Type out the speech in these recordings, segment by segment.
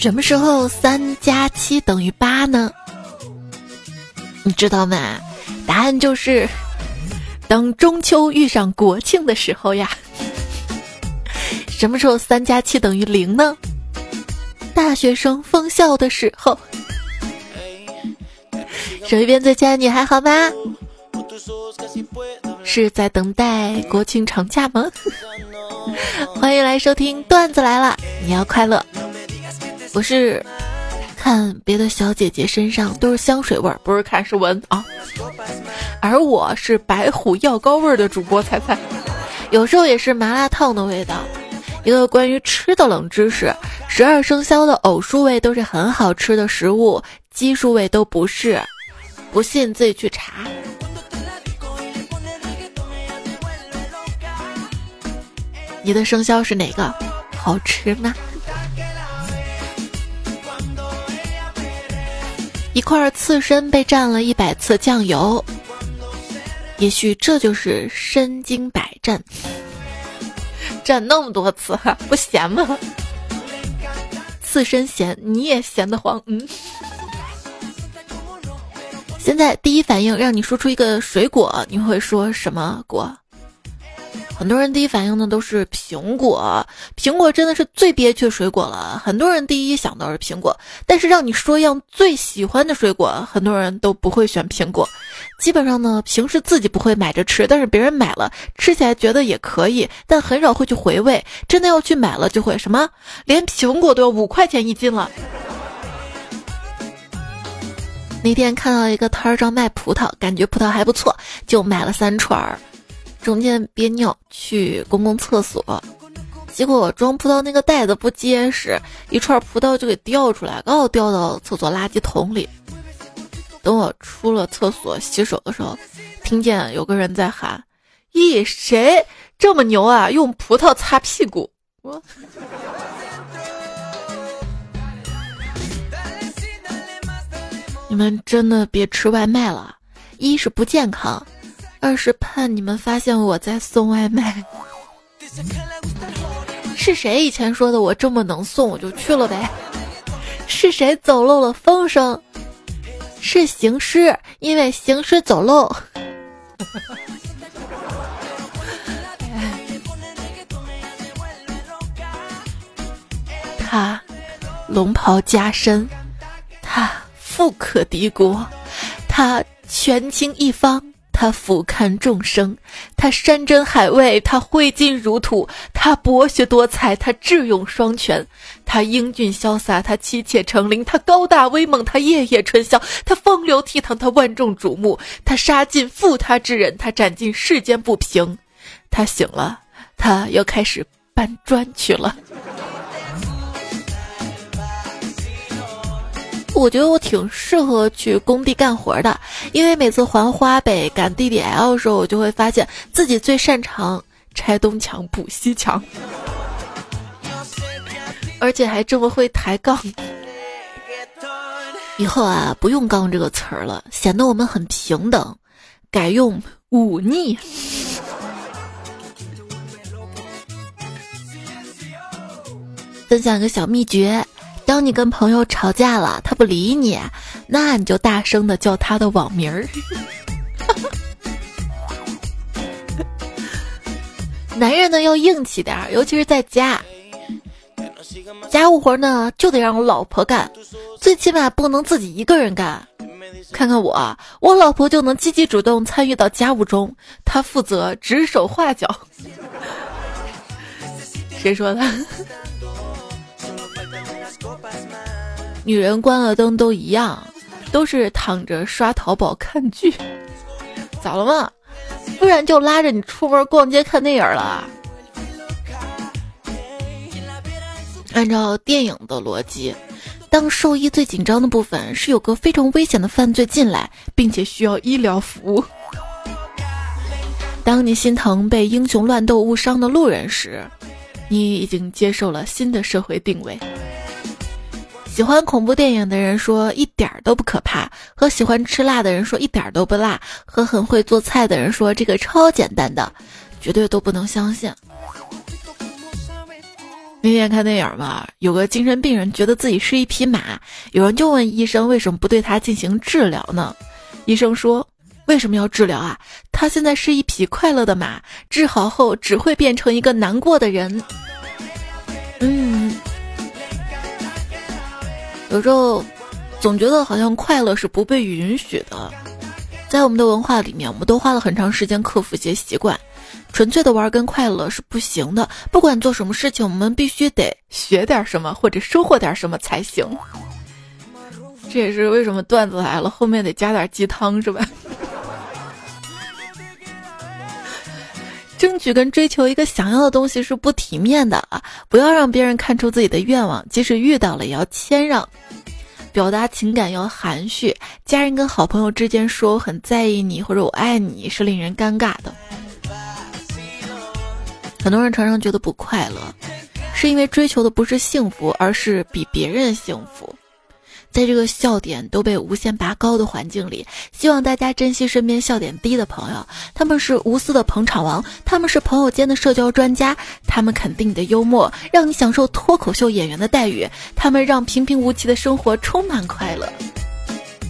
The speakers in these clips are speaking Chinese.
什么时候三加七等于八呢？你知道吗？答案就是，当中秋遇上国庆的时候呀。什么时候三加七等于零呢？大学生封校的时候。手一边最亲爱的你还好吗？是在等待国庆长假吗？欢迎来收听段子来了，你要快乐。我是看别的小姐姐身上都是香水味儿，不是看是闻啊。而我是白虎药膏味儿的主播猜猜，有时候也是麻辣烫的味道。一个关于吃的冷知识：十二生肖的偶数位都是很好吃的食物，奇数位都不是。不信自己去查。你的生肖是哪个？好吃吗？一块刺身被蘸了一百次酱油，也许这就是身经百战。蘸那么多次，不咸吗？刺身咸，你也咸得慌。嗯。现在第一反应让你说出一个水果，你会说什么果？很多人第一反应呢都是苹果，苹果真的是最憋屈的水果了。很多人第一想到是苹果，但是让你说一样最喜欢的水果，很多人都不会选苹果。基本上呢，平时自己不会买着吃，但是别人买了吃起来觉得也可以，但很少会去回味。真的要去买了，就会什么，连苹果都要五块钱一斤了。那天看到一个摊儿上卖葡萄，感觉葡萄还不错，就买了三串儿。中间憋尿去公共厕所，结果装葡萄那个袋子不结实，一串葡萄就给掉出来，刚好掉到厕所垃圾桶里。等我出了厕所洗手的时候，听见有个人在喊：“咦，谁这么牛啊？用葡萄擦屁股？”我，你们真的别吃外卖了，一是不健康。二是怕你们发现我在送外卖，是谁以前说的我这么能送我就去了呗？是谁走漏了风声？是行尸，因为行尸走漏。他龙袍加身，他富可敌国，他权倾一方。他俯瞰众生，他山珍海味，他挥金如土，他博学多才，他智勇双全，他英俊潇洒，他妻妾成林，他高大威猛，他夜夜春宵，他风流倜傥，他万众瞩目，他杀尽负他之人，他斩尽世间不平，他醒了，他又开始搬砖去了。我觉得我挺适合去工地干活的，因为每次还花呗赶 DDL 的时候，我就会发现自己最擅长拆东墙补西墙，而且还这么会抬杠。以后啊，不用“杠”这个词儿了，显得我们很平等，改用“忤逆”。分享一个小秘诀。当你跟朋友吵架了，他不理你，那你就大声的叫他的网名儿。男人呢要硬气点儿，尤其是在家，家务活呢就得让我老婆干，最起码不能自己一个人干。看看我，我老婆就能积极主动参与到家务中，她负责指手画脚。谁说的？女人关了灯都一样，都是躺着刷淘宝看剧，咋了嘛？不然就拉着你出门逛街看电影了。按照电影的逻辑，当兽医最紧张的部分是有个非常危险的犯罪进来，并且需要医疗服务。当你心疼被英雄乱斗误伤的路人时，你已经接受了新的社会定位。喜欢恐怖电影的人说一点儿都不可怕，和喜欢吃辣的人说一点儿都不辣，和很会做菜的人说这个超简单的，绝对都不能相信。那天看电影嘛，有个精神病人觉得自己是一匹马，有人就问医生为什么不对他进行治疗呢？医生说：“为什么要治疗啊？他现在是一匹快乐的马，治好后只会变成一个难过的人。”嗯，有时候总觉得好像快乐是不被允许的，在我们的文化里面，我们都花了很长时间克服一些习惯。纯粹的玩跟快乐是不行的，不管做什么事情，我们必须得学点什么或者收获点什么才行。这也是为什么段子来了后面得加点鸡汤，是吧？争取跟追求一个想要的东西是不体面的啊！不要让别人看出自己的愿望，即使遇到了也要谦让，表达情感要含蓄。家人跟好朋友之间说我很在意你或者我爱你是令人尴尬的。很多人常常觉得不快乐，是因为追求的不是幸福，而是比别人幸福。在这个笑点都被无限拔高的环境里，希望大家珍惜身边笑点低的朋友。他们是无私的捧场王，他们是朋友间的社交专家，他们肯定你的幽默，让你享受脱口秀演员的待遇，他们让平平无奇的生活充满快乐。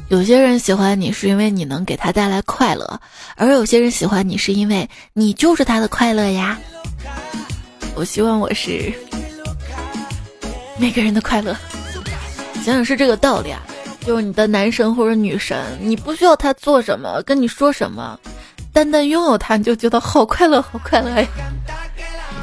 有些人喜欢你是因为你能给他带来快乐，而有些人喜欢你是因为你就是他的快乐呀。我希望我是每个人的快乐。想想是这个道理啊，就是你的男神或者女神，你不需要他做什么，跟你说什么，单单拥有他你就觉得好快乐，好快乐呀。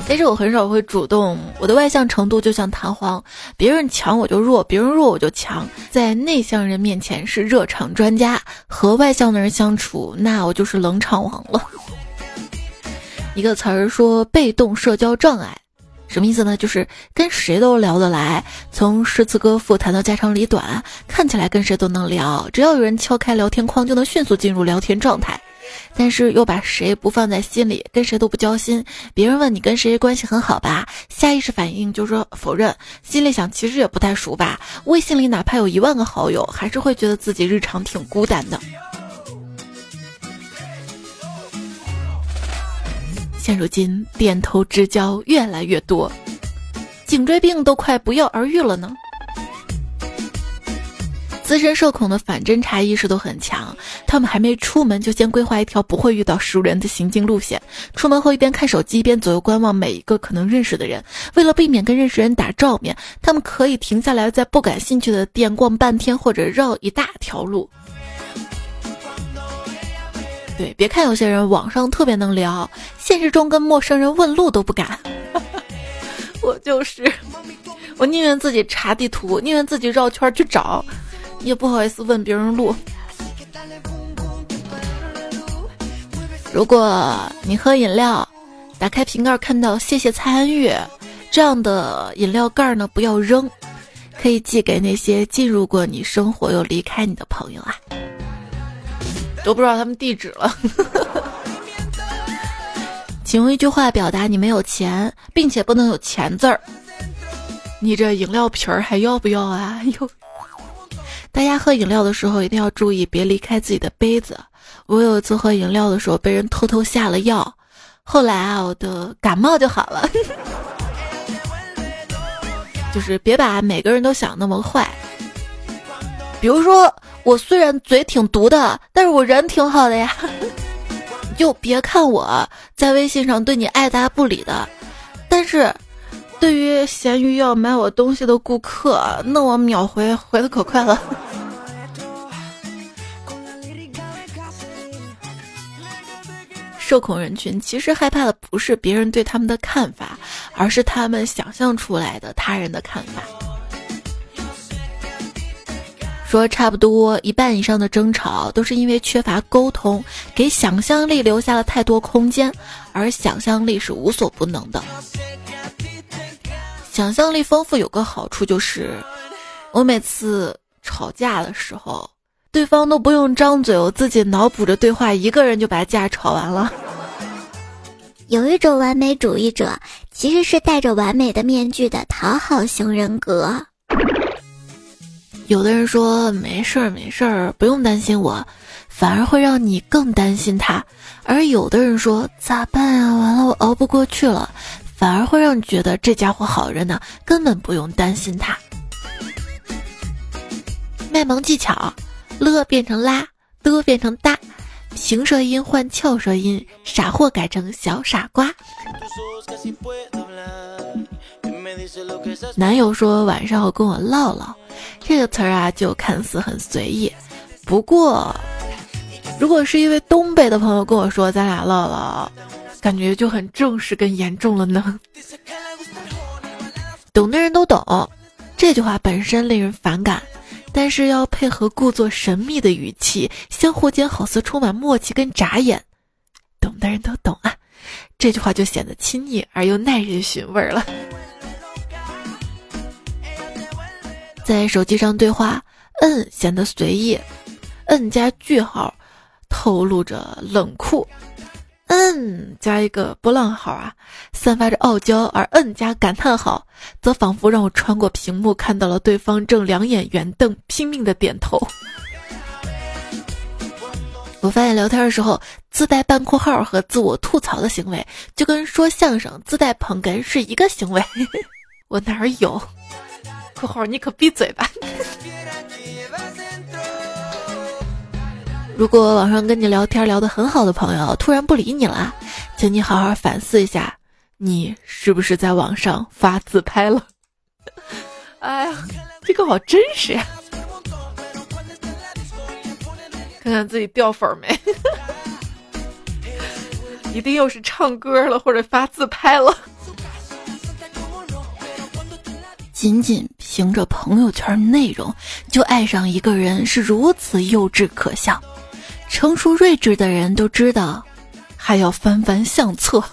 但是我很少会主动，我的外向程度就像弹簧，别人强我就弱，别人弱我就强。在内向人面前是热场专家，和外向的人相处，那我就是冷场王了。一个词儿说被动社交障碍，什么意思呢？就是跟谁都聊得来，从诗词歌赋谈到家长里短，看起来跟谁都能聊，只要有人敲开聊天框，就能迅速进入聊天状态。但是又把谁不放在心里，跟谁都不交心。别人问你跟谁关系很好吧，下意识反应就说否认，心里想其实也不太熟吧。微信里哪怕有一万个好友，还是会觉得自己日常挺孤单的。现如今，点头之交越来越多，颈椎病都快不药而愈了呢。资深社恐的反侦查意识都很强，他们还没出门就先规划一条不会遇到熟人的行进路线。出门后一边看手机一边左右观望每一个可能认识的人。为了避免跟认识人打照面，他们可以停下来在不感兴趣的店逛半天，或者绕一大条路。对，别看有些人网上特别能聊，现实中跟陌生人问路都不敢。我就是，我宁愿自己查地图，宁愿自己绕圈去找，也不好意思问别人路。如果你喝饮料，打开瓶盖看到“谢谢参与”这样的饮料盖呢，不要扔，可以寄给那些进入过你生活又离开你的朋友啊。都不知道他们地址了，请用一句话表达你没有钱，并且不能有钱字儿。你这饮料瓶儿还要不要啊？哟，大家喝饮料的时候一定要注意，别离开自己的杯子。我有一次喝饮料的时候被人偷偷下了药，后来啊，我的感冒就好了。就是别把每个人都想那么坏，比如说。我虽然嘴挺毒的，但是我人挺好的呀。就别看我在微信上对你爱答不理的，但是对于闲鱼要买我东西的顾客，那我秒回回的可快了。社恐人群其实害怕的不是别人对他们的看法，而是他们想象出来的他人的看法。说差不多一半以上的争吵都是因为缺乏沟通，给想象力留下了太多空间，而想象力是无所不能的。想象力丰富有个好处就是，我每次吵架的时候，对方都不用张嘴，我自己脑补着对话，一个人就把架吵完了。有一种完美主义者，其实是戴着完美的面具的讨好型人格。有的人说没事儿没事儿，不用担心我，反而会让你更担心他；而有的人说咋办啊？完了我熬不过去了，反而会让你觉得这家伙好着呢，根本不用担心他。卖萌技巧：了变成拉，的变成哒，平舌音换翘舌音，傻货改成小傻瓜。男友说晚上要跟我唠唠，这个词儿啊就看似很随意，不过如果是一位东北的朋友跟我说咱俩唠唠，感觉就很正式跟严重了呢。懂的人都懂，这句话本身令人反感，但是要配合故作神秘的语气，相互间好似充满默契跟眨眼，懂的人都懂啊，这句话就显得亲昵而又耐人寻味了。在手机上对话，嗯显得随意，嗯加句号，透露着冷酷，嗯加一个波浪号啊，散发着傲娇，而嗯加感叹号，则仿佛让我穿过屏幕看到了对方正两眼圆瞪，拼命的点头。我发现聊天的时候自带半括号和自我吐槽的行为，就跟说相声自带捧哏是一个行为。我哪儿有？括号你可闭嘴吧！如果网上跟你聊天聊得很好的朋友突然不理你了，请你好好反思一下，你是不是在网上发自拍了？哎呀，这个好真实呀！看看自己掉粉没？一定又是唱歌了，或者发自拍了。仅仅凭着朋友圈内容就爱上一个人是如此幼稚可笑，成熟睿智的人都知道，还要翻翻相册。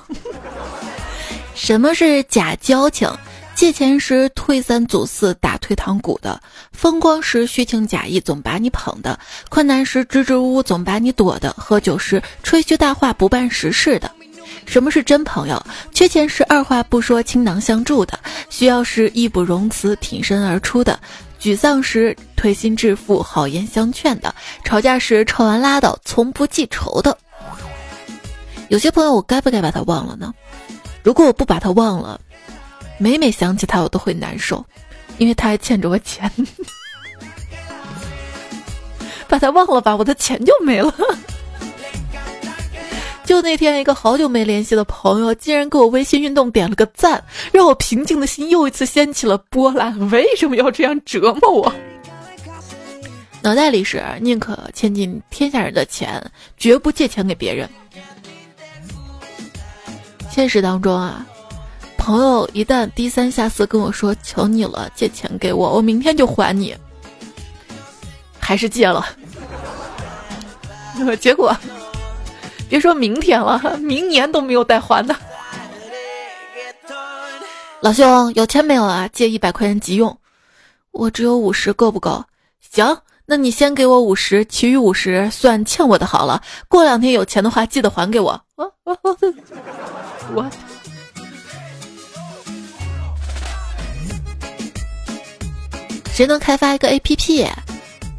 什么是假交情？借钱时推三阻四打退堂鼓的，风光时虚情假意总把你捧的，困难时支支吾吾总把你躲的，喝酒时吹嘘大话不办实事的。什么是真朋友？缺钱时二话不说倾囊相助的，需要时义不容辞挺身而出的，沮丧时推心置腹好言相劝的，吵架时吵完拉倒从不记仇的。有些朋友我该不该把他忘了呢？如果我不把他忘了，每每想起他我都会难受，因为他还欠着我钱。把他忘了吧，我的钱就没了。就那天，一个好久没联系的朋友，竟然给我微信运动点了个赞，让我平静的心又一次掀起了波澜。为什么要这样折磨我？脑袋里是宁可欠尽天下人的钱，绝不借钱给别人。现实当中啊，朋友一旦低三下四跟我说“求你了，借钱给我，我明天就还你”，还是借了，结果。别说明天了，明年都没有带还的。老兄，有钱没有啊？借一百块钱急用，我只有五十，够不够？行，那你先给我五十，其余五十算欠我的好了。过两天有钱的话，记得还给我。我我我我，谁能开发一个 APP，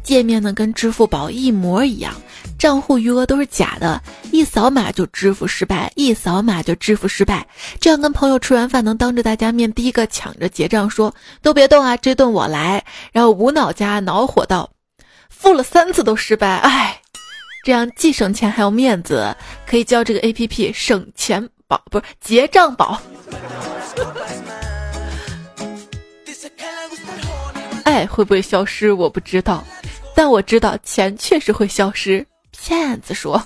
界面呢跟支付宝一模一样？账户余额都是假的，一扫码就支付失败，一扫码就支付失败。这样跟朋友吃完饭能当着大家面第一个抢着结账，说都别动啊，这顿我来。然后无脑加恼火道，付了三次都失败，唉，这样既省钱还有面子，可以叫这个 A P P 省钱宝，不是结账宝。爱会不会消失我不知道，但我知道钱确实会消失。骗子说：“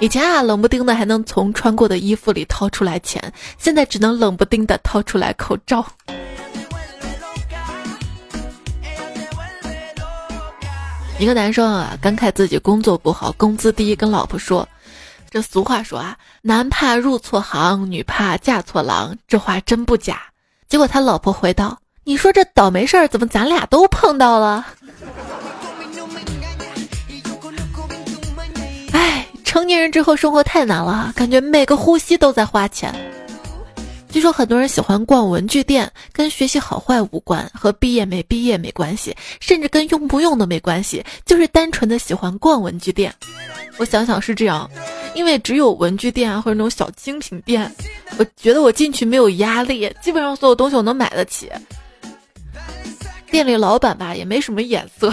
以前啊，冷不丁的还能从穿过的衣服里掏出来钱，现在只能冷不丁的掏出来口罩。”一个男生啊，感慨自己工作不好，工资低，跟老婆说：“这俗话说啊，男怕入错行，女怕嫁错郎，这话真不假。”结果他老婆回道：“你说这倒霉事儿怎么咱俩都碰到了？”成年人之后生活太难了，感觉每个呼吸都在花钱。据说很多人喜欢逛文具店，跟学习好坏无关，和毕业没毕业没关系，甚至跟用不用都没关系，就是单纯的喜欢逛文具店。我想想是这样，因为只有文具店啊或者那种小精品店，我觉得我进去没有压力，基本上所有东西我能买得起。店里老板吧也没什么眼色，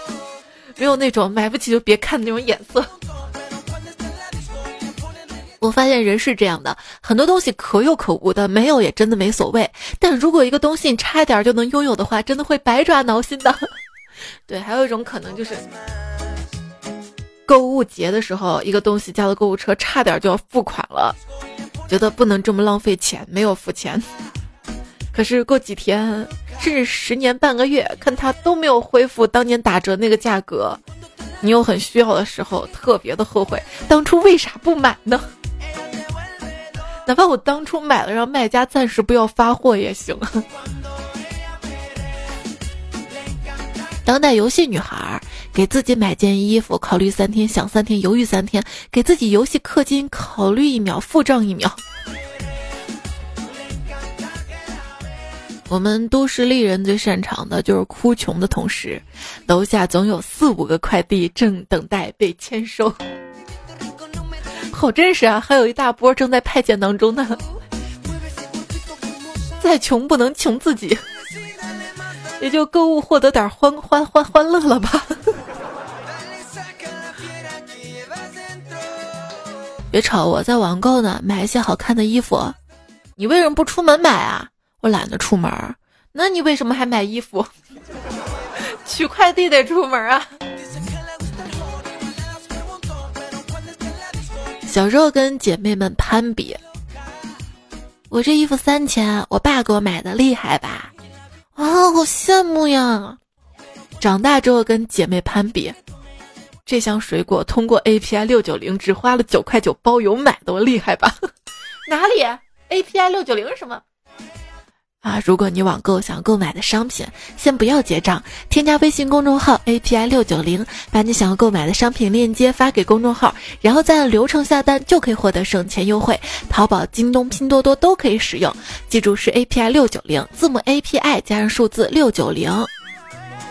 没有那种买不起就别看的那种眼色。我发现人是这样的，很多东西可有可无的，没有也真的没所谓。但如果一个东西你差一点就能拥有的话，真的会百爪挠心的。对，还有一种可能就是，购物节的时候，一个东西加了购物车，差点就要付款了，觉得不能这么浪费钱，没有付钱。可是过几天，甚至十年半个月，看它都没有恢复当年打折那个价格，你又很需要的时候，特别的后悔，当初为啥不买呢？哪怕我当初买了，让卖家暂时不要发货也行。当代游戏女孩给自己买件衣服，考虑三天，想三天，犹豫三天，给自己游戏氪金，考虑一秒，付账一秒。我们都市丽人最擅长的就是哭穷的同时，楼下总有四五个快递正等待被签收。好真实啊！还有一大波正在派遣当中呢。再穷不能穷自己，也就购物获得点欢欢欢欢乐了吧。别吵，我在网购呢，买一些好看的衣服。你为什么不出门买啊？我懒得出门。那你为什么还买衣服？取快递得出门啊。小时候跟姐妹们攀比，我这衣服三千，我爸给我买的，厉害吧？啊，好羡慕呀！长大之后跟姐妹攀比，这箱水果通过 API 六九零只花了九块九包邮买的，我厉害吧？哪里？API 六九零是什么？啊！如果你网购想购买的商品，先不要结账，添加微信公众号 API 六九零，把你想要购买的商品链接发给公众号，然后再按流程下单，就可以获得省钱优惠。淘宝、京东、拼多多都可以使用，记住是 API 六九零，字母 API 加上数字六九零。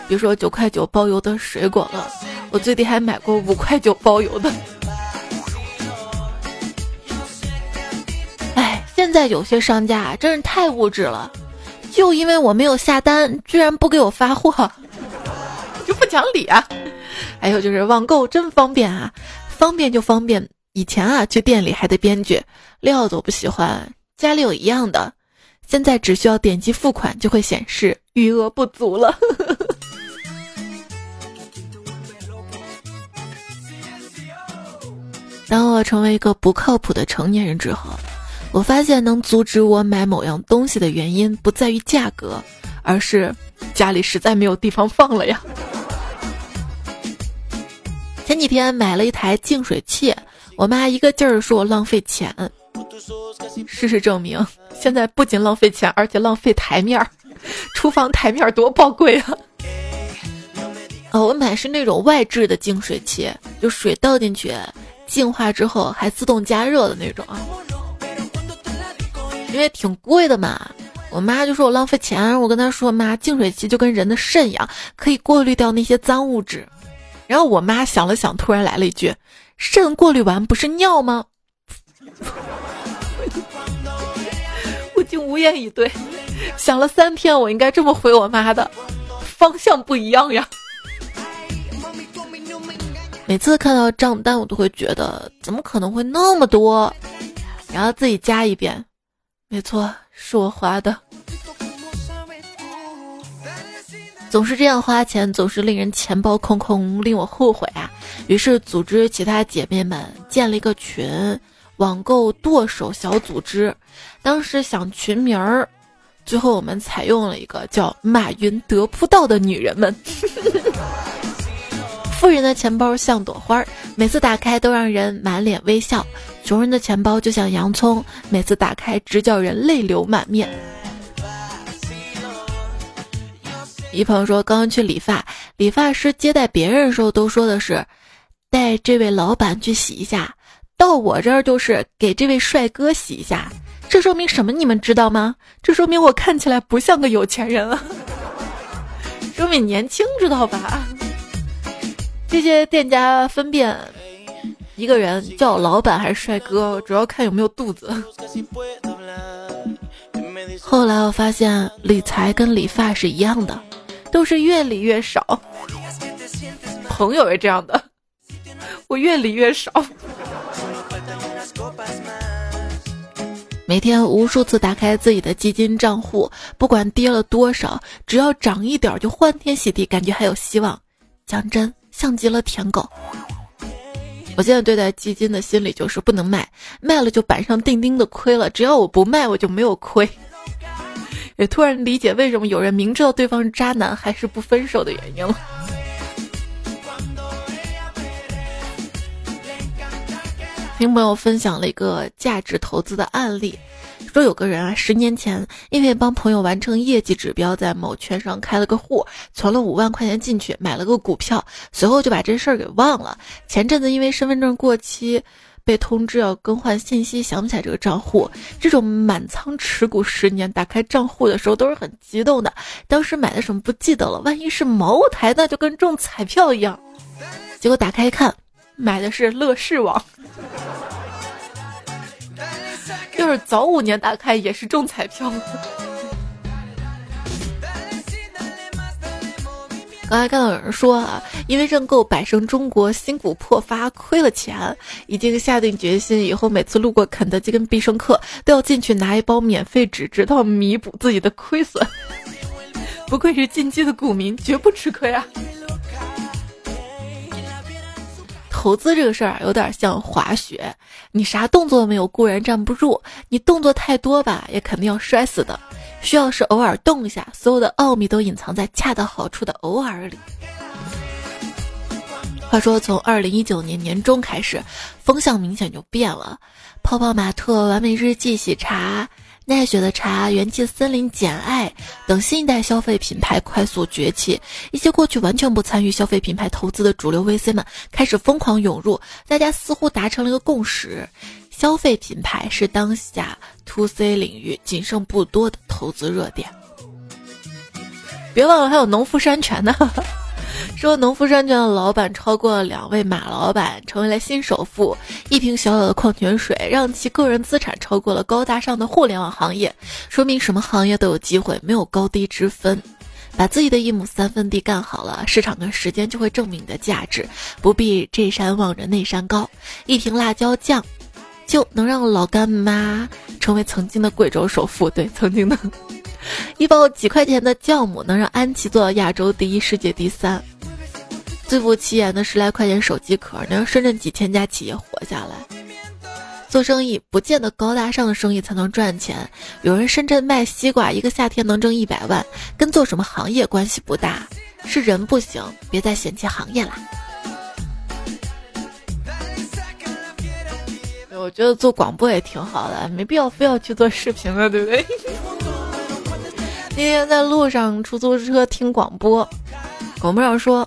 比如说九块九包邮的水果了，我最低还买过五块九包邮的。哎，现在有些商家真是太物质了。就因为我没有下单，居然不给我发货，就不讲理啊！还有就是网购真方便啊，方便就方便。以前啊，去店里还得编剧，料子我不喜欢，家里有一样的，现在只需要点击付款就会显示余额不足了。当我成为一个不靠谱的成年人之后。我发现能阻止我买某样东西的原因不在于价格，而是家里实在没有地方放了呀。前几天买了一台净水器，我妈一个劲儿说我浪费钱。事实证明，现在不仅浪费钱，而且浪费台面儿。厨房台面多宝贵啊！哦，我买是那种外置的净水器，就水倒进去，净化之后还自动加热的那种啊。因为挺贵的嘛，我妈就说我浪费钱。我跟她说，妈，净水器就跟人的肾一样，可以过滤掉那些脏物质。然后我妈想了想，突然来了一句：“肾过滤完不是尿吗？” 我竟无言以对。想了三天，我应该这么回我妈的，方向不一样呀。每次看到账单，我都会觉得怎么可能会那么多，然后自己加一遍。没错，是我花的。总是这样花钱，总是令人钱包空空，令我后悔啊！于是组织其他姐妹们建了一个群，网购剁手小组织。当时想群名儿，最后我们采用了一个叫“马云得不到的女人们”。富人的钱包像朵花，每次打开都让人满脸微笑；穷人的钱包就像洋葱，每次打开直叫人泪流满面。一朋友说，刚刚去理发，理发师接待别人的时候都说的是带这位老板去洗一下，到我这儿就是给这位帅哥洗一下。这说明什么？你们知道吗？这说明我看起来不像个有钱人啊，说明年轻，知道吧？这些店家分辨一个人叫老板还是帅哥，主要看有没有肚子。后来我发现理财跟理发是一样的，都是越理越少。朋友也这样的，我越理越少。每天无数次打开自己的基金账户，不管跌了多少，只要涨一点就欢天喜地，感觉还有希望。讲真，像极了舔狗。我现在对待基金的心理就是不能卖，卖了就板上钉钉的亏了。只要我不卖，我就没有亏。也突然理解为什么有人明知道对方是渣男还是不分手的原因了。听朋友分享了一个价值投资的案例，说有个人啊，十年前因为帮朋友完成业绩指标，在某券商开了个户，存了五万块钱进去，买了个股票，随后就把这事儿给忘了。前阵子因为身份证过期，被通知要更换信息，想不起来这个账户。这种满仓持股十年，打开账户的时候都是很激动的。当时买的什么不记得了，万一是茅台，那就跟中彩票一样。结果打开一看，买的是乐视网。要是早五年打开也是中彩票。刚才看到有人说啊，因为认购百胜中国新股破发亏了钱，已经下定决心以后每次路过肯德基跟必胜客都要进去拿一包免费纸，直到弥补自己的亏损。不愧是进击的股民，绝不吃亏啊！投资这个事儿，有点像滑雪，你啥动作没有固然站不住，你动作太多吧，也肯定要摔死的。需要是偶尔动一下，所有的奥秘都隐藏在恰到好处的偶尔里。话说，从二零一九年年中开始，风向明显就变了，泡泡玛特、完美日记、喜茶。奈雪的茶、元气森林、简爱等新一代消费品牌快速崛起，一些过去完全不参与消费品牌投资的主流 VC 们开始疯狂涌入，大家似乎达成了一个共识：消费品牌是当下 To C 领域仅剩不多的投资热点。别忘了还有农夫山泉呢。说农夫山泉的老板超过了两位马老板，成为了新首富。一瓶小小的矿泉水，让其个人资产超过了高大上的互联网行业，说明什么行业都有机会，没有高低之分。把自己的一亩三分地干好了，市场跟时间就会证明你的价值，不必这山望着那山高。一瓶辣椒酱，就能让老干妈成为曾经的贵州首富。对，曾经的。一包几块钱的酵母能让安琪做到亚洲第一、世界第三。最不起眼的十来块钱手机壳能让深圳几千家企业活下来。做生意不见得高大上的生意才能赚钱。有人深圳卖西瓜，一个夏天能挣一百万，跟做什么行业关系不大，是人不行。别再嫌弃行业啦。我觉得做广播也挺好的，没必要非要去做视频了，对不对？那天在路上出租车听广播，广播上说，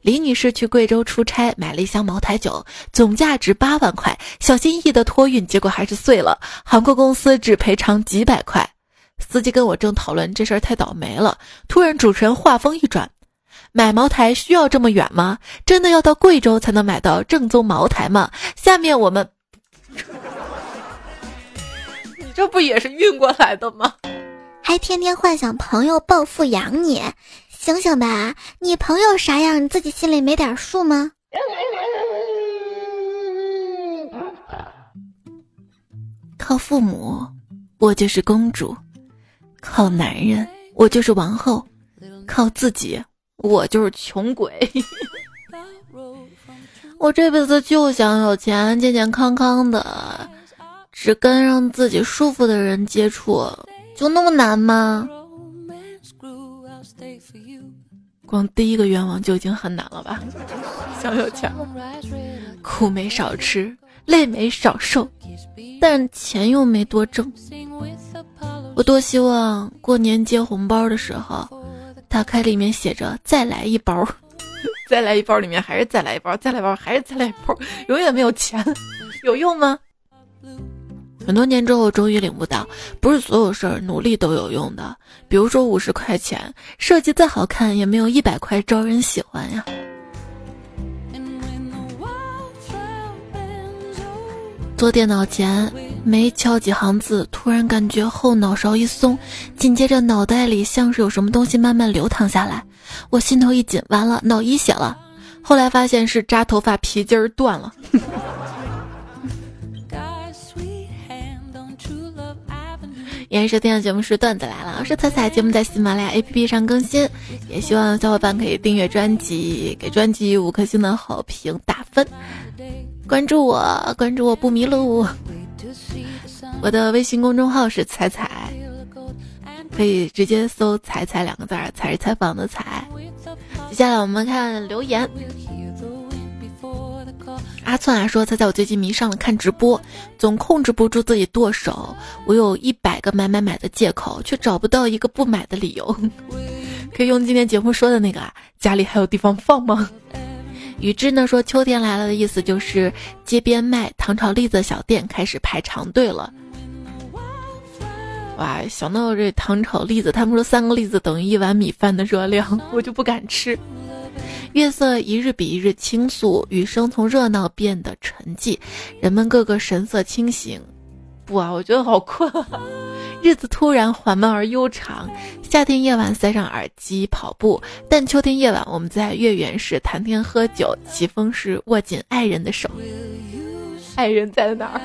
李女士去贵州出差，买了一箱茅台酒，总价值八万块，小心翼翼的托运，结果还是碎了，航空公司只赔偿几百块。司机跟我正讨论这事儿太倒霉了，突然主持人话锋一转，买茅台需要这么远吗？真的要到贵州才能买到正宗茅台吗？下面我们，你这不也是运过来的吗？还天天幻想朋友暴富养你，醒醒吧！你朋友啥样，你自己心里没点数吗？靠父母，我就是公主；靠男人，我就是王后；靠自己，我就是穷鬼。我这辈子就想有钱，健健康康的，只跟让自己舒服的人接触。就那么难吗？光第一个愿望就已经很难了吧？想有钱，苦没少吃，累没少受，但钱又没多挣。我多希望过年接红包的时候，打开里面写着“再来一包”，再来一包里面还是再来一包，再来一包还是再来一包，永远没有钱，有用吗？很多年之后，终于领悟到，不是所有事儿努力都有用的。比如说五十块钱，设计再好看，也没有一百块招人喜欢呀。坐电脑前没敲几行字，突然感觉后脑勺一松，紧接着脑袋里像是有什么东西慢慢流淌下来，我心头一紧，完了，脑溢血了。后来发现是扎头发皮筋儿断了。延时收听的节目是段子来了，我是彩彩，节目在喜马拉雅 APP 上更新，也希望小伙伴可以订阅专辑，给专辑五颗星的好评打分，关注我，关注我不迷路。我的微信公众号是彩彩，可以直接搜“彩彩”两个字儿，采是采访的采。接下来我们看留言。阿寸啊说：“他在我最近迷上了看直播，总控制不住自己剁手。我有一百个买买买的借口，却找不到一个不买的理由。可以用今天节目说的那个啊，家里还有地方放吗？” 雨之呢说：“秋天来了的意思就是街边卖糖炒栗子的小店开始排长队了。”哇，想到这糖炒栗子，他们说三个栗子等于一碗米饭的热量，我就不敢吃。月色一日比一日清素，雨声从热闹变得沉寂，人们个个神色清醒。不啊，我觉得好困。日子突然缓慢而悠长。夏天夜晚塞上耳机跑步，但秋天夜晚我们在月圆时谈天喝酒，起风时握紧爱人的手。爱人在哪儿？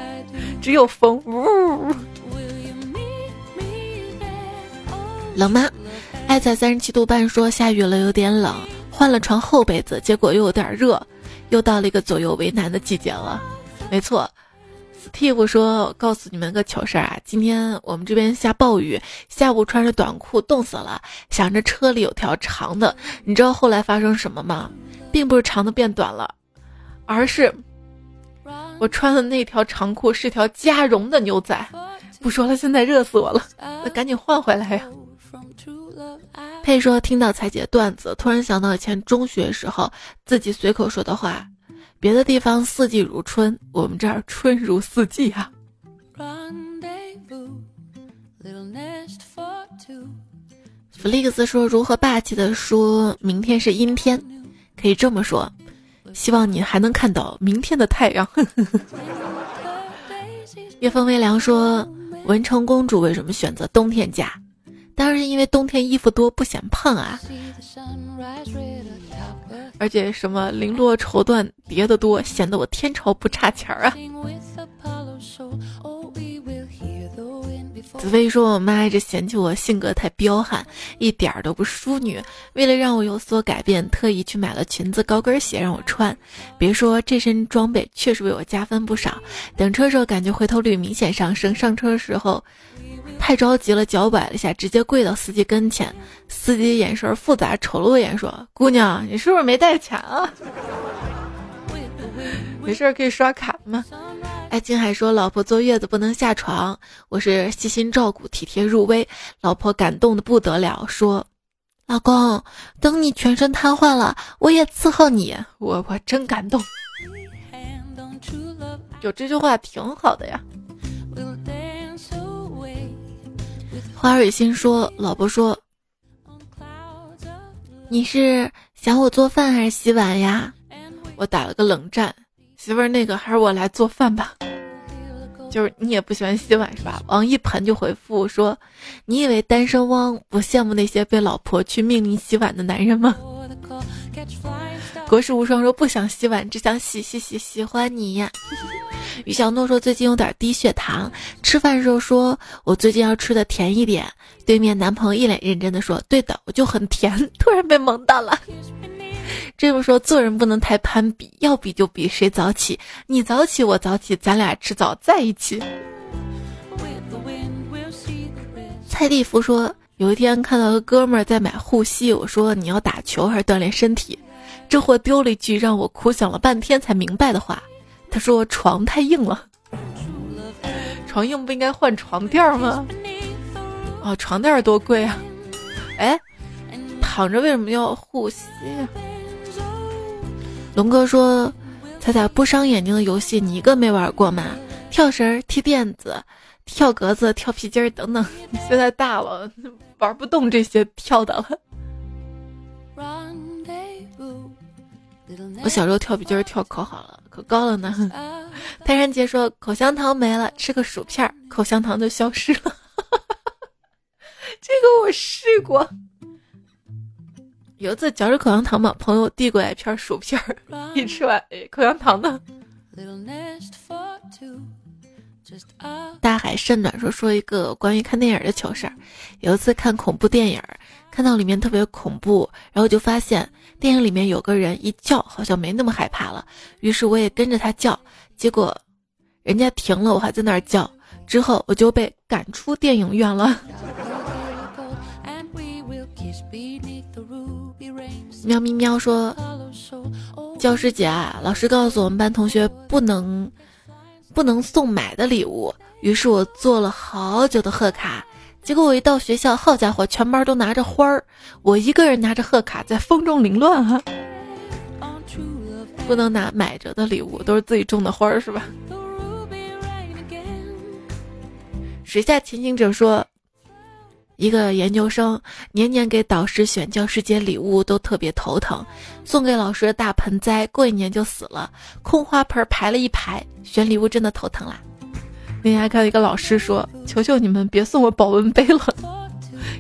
只有风。呜。冷吗？爱在三十七度半说下雨了，有点冷。换了床厚被子，结果又有点热，又到了一个左右为难的季节了。没错，Steve 说：“告诉你们个糗事儿啊，今天我们这边下暴雨，下午穿着短裤冻死了，想着车里有条长的，你知道后来发生什么吗？并不是长的变短了，而是我穿的那条长裤是条加绒的牛仔。不说了，现在热死我了，那赶紧换回来呀。”佩说：“听到彩姐段子，突然想到以前中学时候自己随口说的话。别的地方四季如春，我们这儿春如四季啊。”弗利克斯说：“如何霸气的说明天是阴天？可以这么说，希望你还能看到明天的太阳。”夜风微凉说：“文成公主为什么选择冬天嫁？”当然是因为冬天衣服多不显胖啊，而且什么绫罗绸缎叠的多，显得我天朝不差钱儿啊。紫薇说：“我妈一直嫌弃我性格太彪悍，一点儿都不淑女。为了让我有所改变，特意去买了裙子、高跟鞋让我穿。别说这身装备确实为我加分不少。等车时候感觉回头率明显上升，上车的时候。”太着急了，脚崴了一下，直接跪到司机跟前。司机眼神复杂，瞅了我一眼，说：“姑娘，你是不是没带钱啊？没事可以刷卡吗？”哎，金海说：“老婆坐月子不能下床，我是细心照顾，体贴入微。”老婆感动的不得了，说：“老公，等你全身瘫痪了，我也伺候你。”我我真感动，有这句话挺好的呀。花蕊心说：“老婆说，你是想我做饭还是洗碗呀？”我打了个冷战，媳妇儿，那个还是我来做饭吧。就是你也不喜欢洗碗是吧？王一盆就回复说：“你以为单身汪不羡慕那些被老婆去命令洗碗的男人吗？”国士无双说：“不想洗碗，只想洗洗洗，喜欢你呀。”于小诺说：“最近有点低血糖，吃饭时候说我最近要吃的甜一点。”对面男朋友一脸认真的说：“对的，我就很甜。”突然被萌到了。这么说，做人不能太攀比，要比就比谁早起。你早起，我早起，咱俩迟早在一起。蔡地福说：“有一天看到个哥们儿在买护膝，我说你要打球还是锻炼身体？这货丢了一句让我苦想了半天才明白的话。”他说床太硬了，床硬不应该换床垫吗？哦，床垫多贵啊！哎，躺着为什么要护膝？龙哥说：“彩彩不伤眼睛的游戏你一个没玩过吗？跳绳、踢垫子、跳格子、跳皮筋儿等等。现在大了，玩不动这些跳的了。我小时候跳皮筋跳可好了，可高了呢。泰山姐说口香糖没了，吃个薯片，口香糖就消失了。这个我试过。有一次嚼着口香糖嘛，朋友递过来一片薯片儿，一吃完，哎，口香糖呢？大海甚暖说说一个关于看电影的糗事儿。有一次看恐怖电影，看到里面特别恐怖，然后就发现电影里面有个人一叫，好像没那么害怕了。于是我也跟着他叫，结果人家停了，我还在那儿叫，之后我就被赶出电影院了。喵咪喵说：“教师节啊，老师告诉我们班同学不能不能送买的礼物。于是我做了好久的贺卡，结果我一到学校，好家伙，全班都拿着花儿，我一个人拿着贺卡在风中凌乱啊！不能拿买着的礼物，都是自己种的花儿是吧？”水下潜行者说。一个研究生年年给导师选教师节礼物都特别头疼，送给老师的大盆栽过一年就死了，空花盆排了一排，选礼物真的头疼啦。那天还看到一个老师说：“求求你们别送我保温杯了，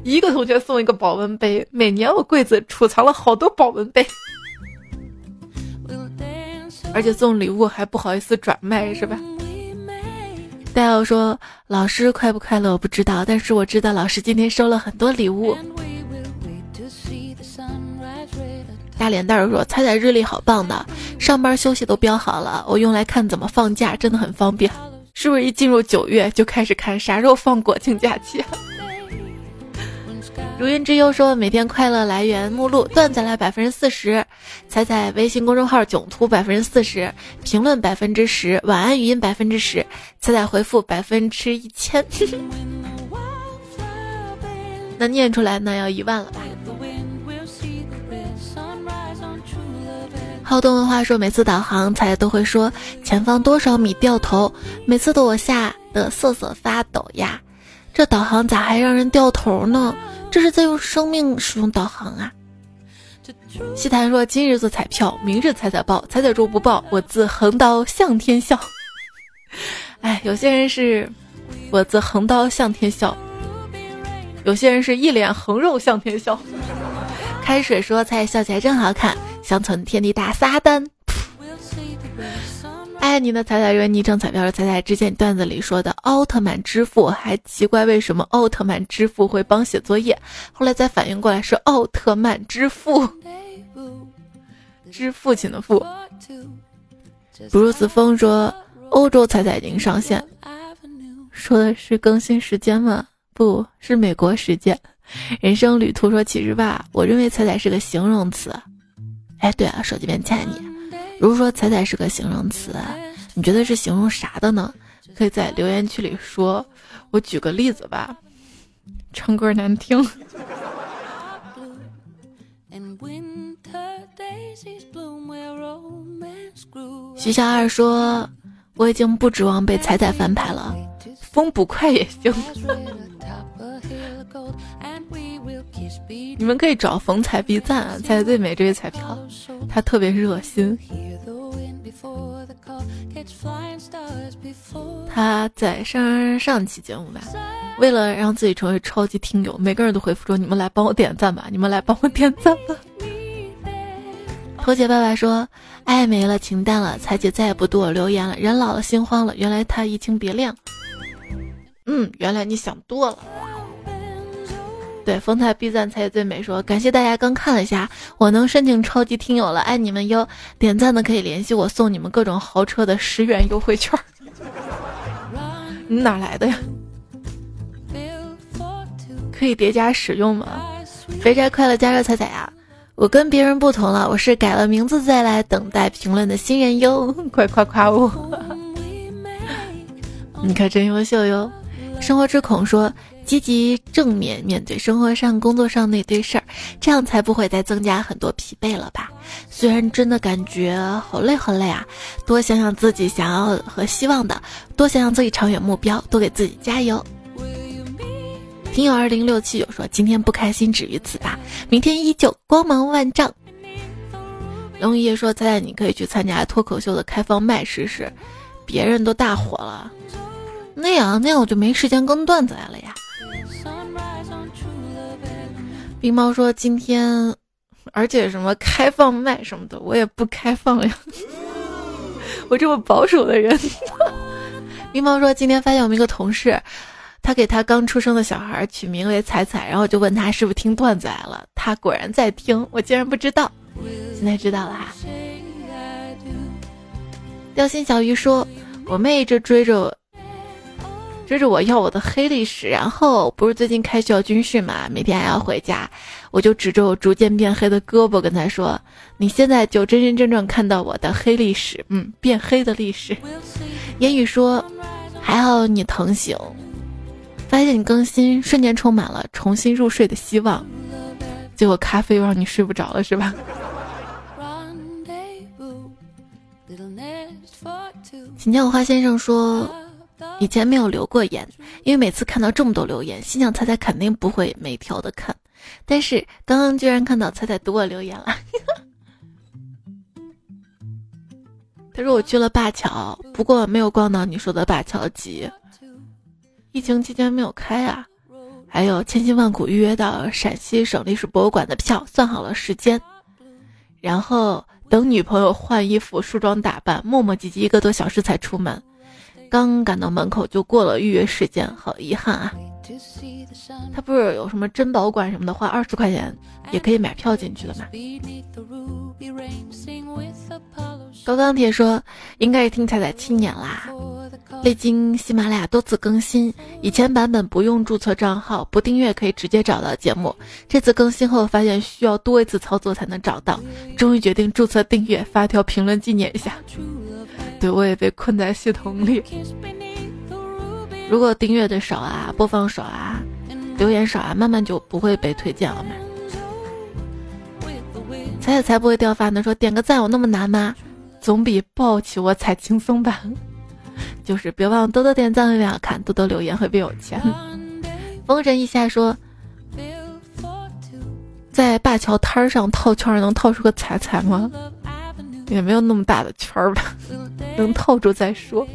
一个同学送一个保温杯，每年我柜子储藏了好多保温杯，而且送礼物还不好意思转卖，是吧？”戴奥说：“老师快不快乐我不知道，但是我知道老师今天收了很多礼物。”大脸蛋儿说：“彩彩日历好棒的，上班休息都标好了，我用来看怎么放假，真的很方便。是不是一进入九月就开始看啥时候放国庆假期？”啊如云之忧说：“每天快乐来源目录段子来百分之四十，彩彩微信公众号囧图百分之四十，评论百分之十，晚安语音百分之十，彩彩回复百分之一千。那念出来那要一万了吧？”好动文化说：“每次导航彩都会说前方多少米掉头，每次都我吓得瑟瑟发抖呀。这导航咋还让人掉头呢？”这是在用生命使用导航啊！西坛说：“今日做彩票，明日彩彩报，彩彩中不报，我自横刀向天笑。”哎，有些人是我自横刀向天笑，有些人是一脸横肉向天笑。开水说：“彩彩笑起来真好看，乡村天地大撒旦。”爱你的彩彩认为昵称彩票是彩彩之前段子里说的奥特曼之父，还奇怪为什么奥特曼之父会帮写作业，后来才反应过来是奥特曼之父，之父亲的父。布鲁斯风说欧洲彩彩已经上线，说的是更新时间吗？不是美国时间。人生旅途说其实吧，我认为彩彩是个形容词。哎，对了，手机边欠你。如果说彩彩是个形容词，你觉得是形容啥的呢？可以在留言区里说。我举个例子吧，唱歌难听。徐小二说：“我已经不指望被彩彩翻牌了，风不快也行。”你们可以找冯彩必赞啊，彩最美这位彩票，他特别热心。他在上上期节目吧，为了让自己成为超级听友，每个人都回复说：“你们来帮我点赞吧，你们来帮我点赞吧。”托姐爸爸说：“爱没了，情淡了，彩姐再也不对我留言了。人老了，心慌了，原来他移情别恋。”嗯，原来你想多了。对，风采 B 站才最美。说感谢大家刚看了一下，我能申请超级听友了，爱你们哟！点赞的可以联系我，送你们各种豪车的十元优惠券。你哪来的呀？可以叠加使用吗？肥宅快乐加热彩彩呀！我跟别人不同了，我是改了名字再来等待评论的新人哟！快夸夸我！你可真优秀哟！生活之恐说。积极正面面对生活上、工作上那堆事儿，这样才不会再增加很多疲惫了吧？虽然真的感觉好累好累啊，多想想自己想要和希望的，多想想自己长远目标，多给自己加油。听友二零六七有说，今天不开心止于此吧，明天依旧光芒万丈。龙爷说，猜猜你可以去参加脱口秀的开放麦试试，别人都大火了，那样那样我就没时间更段子来了呀。冰猫说，今天，而且什么开放麦什么的，我也不开放呀，我这么保守的人。冰猫说，今天发现我们一个同事。他给他刚出生的小孩取名为彩彩，然后我就问他是不是听段子来了，他果然在听，我竟然不知道，现在知道了哈。掉心小鱼说，我妹一直追着追着我要我的黑历史，然后不是最近开学要军训嘛，每天还要回家，我就指着我逐渐变黑的胳膊跟他说，你现在就真真正正看到我的黑历史，嗯，变黑的历史。言语说，还好你疼醒。发现你更新，瞬间充满了重新入睡的希望。结果咖啡又让你睡不着了，是吧？请叫我花先生说，以前没有留过言，因为每次看到这么多留言，心想猜猜肯定不会每条的看。但是刚刚居然看到猜猜读我留言了。他说我去了灞桥，不过没有逛到你说的灞桥集。疫情期间没有开啊，还有千辛万苦预约到陕西省历史博物馆的票，算好了时间，然后等女朋友换衣服、梳妆打扮，磨磨唧唧一个多小时才出门，刚赶到门口就过了预约时间，好遗憾啊！他不是有什么珍宝馆什么的，花二十块钱也可以买票进去的吗？高钢铁说应该是听彩彩七年啦。历经喜马拉雅多次更新，以前版本不用注册账号，不订阅可以直接找到节目。这次更新后发现需要多一次操作才能找到，终于决定注册订阅，发条评论纪念一下。对我也被困在系统里。如果订阅的少啊，播放少啊，留言少啊，慢慢就不会被推荐了嘛。踩踩才不会掉发呢，说点个赞有那么难吗？总比抱起我踩轻松吧。就是别忘多多点赞会变好看，多多留言会变有钱。风神一下说，在灞桥摊上套圈能套出个彩彩吗？也没有那么大的圈儿吧，能套住再说。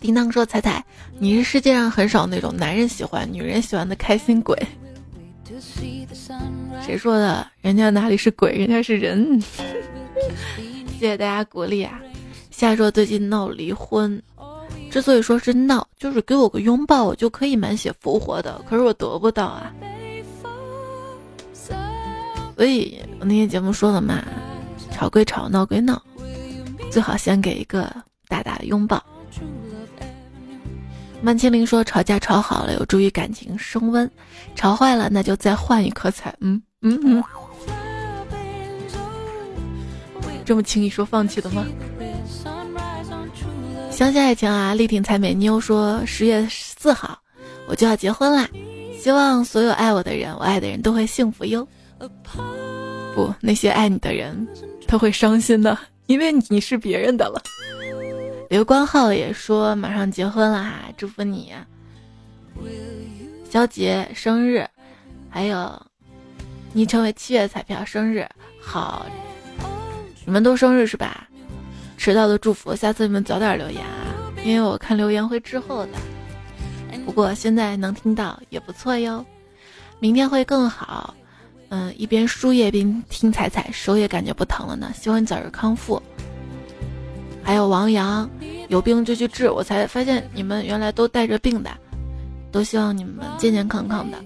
叮当说：“彩彩，你是世界上很少那种男人喜欢、女人喜欢的开心鬼。”谁说的？人家哪里是鬼，人家是人。谢谢大家鼓励啊！夏若最近闹离婚，之所以说是闹，就是给我个拥抱，我就可以满血复活的，可是我得不到啊。所以我那天节目说了嘛，吵归吵，闹归闹，最好先给一个大大的拥抱。曼青林说：“吵架吵好了有助于感情升温，吵坏了那就再换一颗彩。”嗯嗯嗯。这么轻易说放弃的吗？相信爱情啊！力挺才美妞说十月四号我就要结婚啦，希望所有爱我的人，我爱的人都会幸福哟。不，那些爱你的人他会伤心的，因为你是别人的了。刘光浩也说马上结婚了哈，祝福你。肖杰生日，还有你成为七月彩票生日，好。你们都生日是吧？迟到的祝福，下次你们早点留言啊，因为我看留言会滞后的。不过现在能听到也不错哟，明天会更好。嗯，一边输液边听彩彩，手也感觉不疼了呢。希望你早日康复。还有王阳，有病就去治，我才发现你们原来都带着病的，都希望你们健健康康的。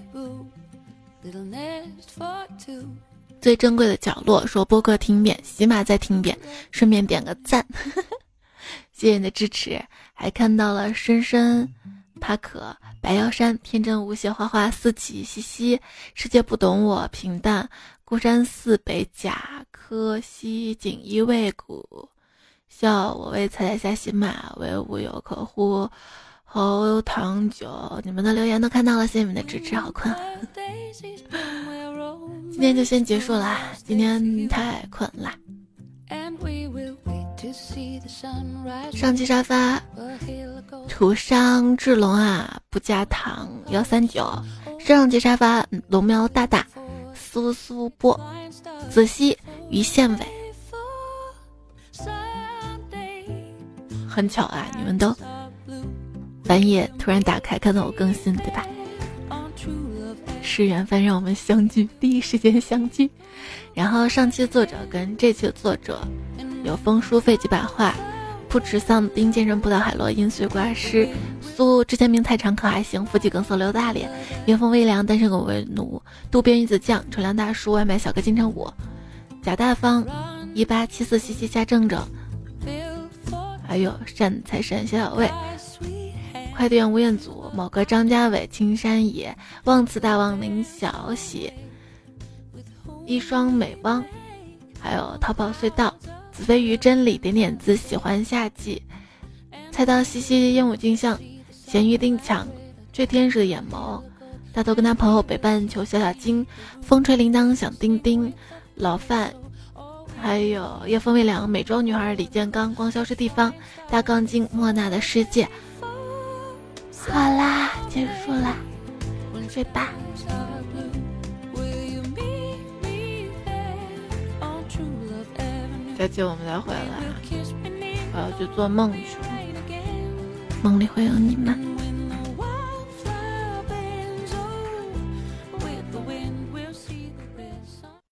最珍贵的角落，说播客听一遍，喜马再听一遍，顺便点个赞，谢谢你的支持。还看到了深深、帕可、白腰山、天真无邪、花花、四起，嘻嘻、世界不懂我、平淡、孤山寺北甲科西锦衣卫古笑我为彩彩下喜马为无有可乎，侯唐九，你们的留言都看到了，谢谢你们的支持，好困。今天就先结束啦，今天太困啦。上期沙发，土商智龙啊，不加糖幺三九。上期沙发，龙喵大大，苏苏波，子熙于宪伟。很巧啊，你们都半夜突然打开看到我更新，对吧？是缘分让我们相聚，第一时间相聚。然后上期作者跟这期作者有风书废几百画，不吃丧丁健身葡萄海洛因碎瓜师苏之前名太长可还行，腹肌梗塞刘大脸，元风微凉单身狗为奴，渡边鱼子酱纯良大叔外卖小哥金城武，贾大方一八七四西西夏正正，还有善财神小小卫。快递员吴彦祖、某个张家伟、青山野、忘词大王林小喜、一双美汪，还有淘宝隧道、子非鱼真理、点点字、喜欢夏季、菜刀西西、鹦鹉镜像、咸鱼定抢、追天使的眼眸、大头跟他朋友北半球小小金、风吹铃铛响叮叮、老范，还有夜风微凉、美妆女孩李建刚、光消失地方、大钢筋、莫娜的世界。好啦，结束啦，睡吧。再见，我们再回来。我要去做梦去了，梦里会有你们。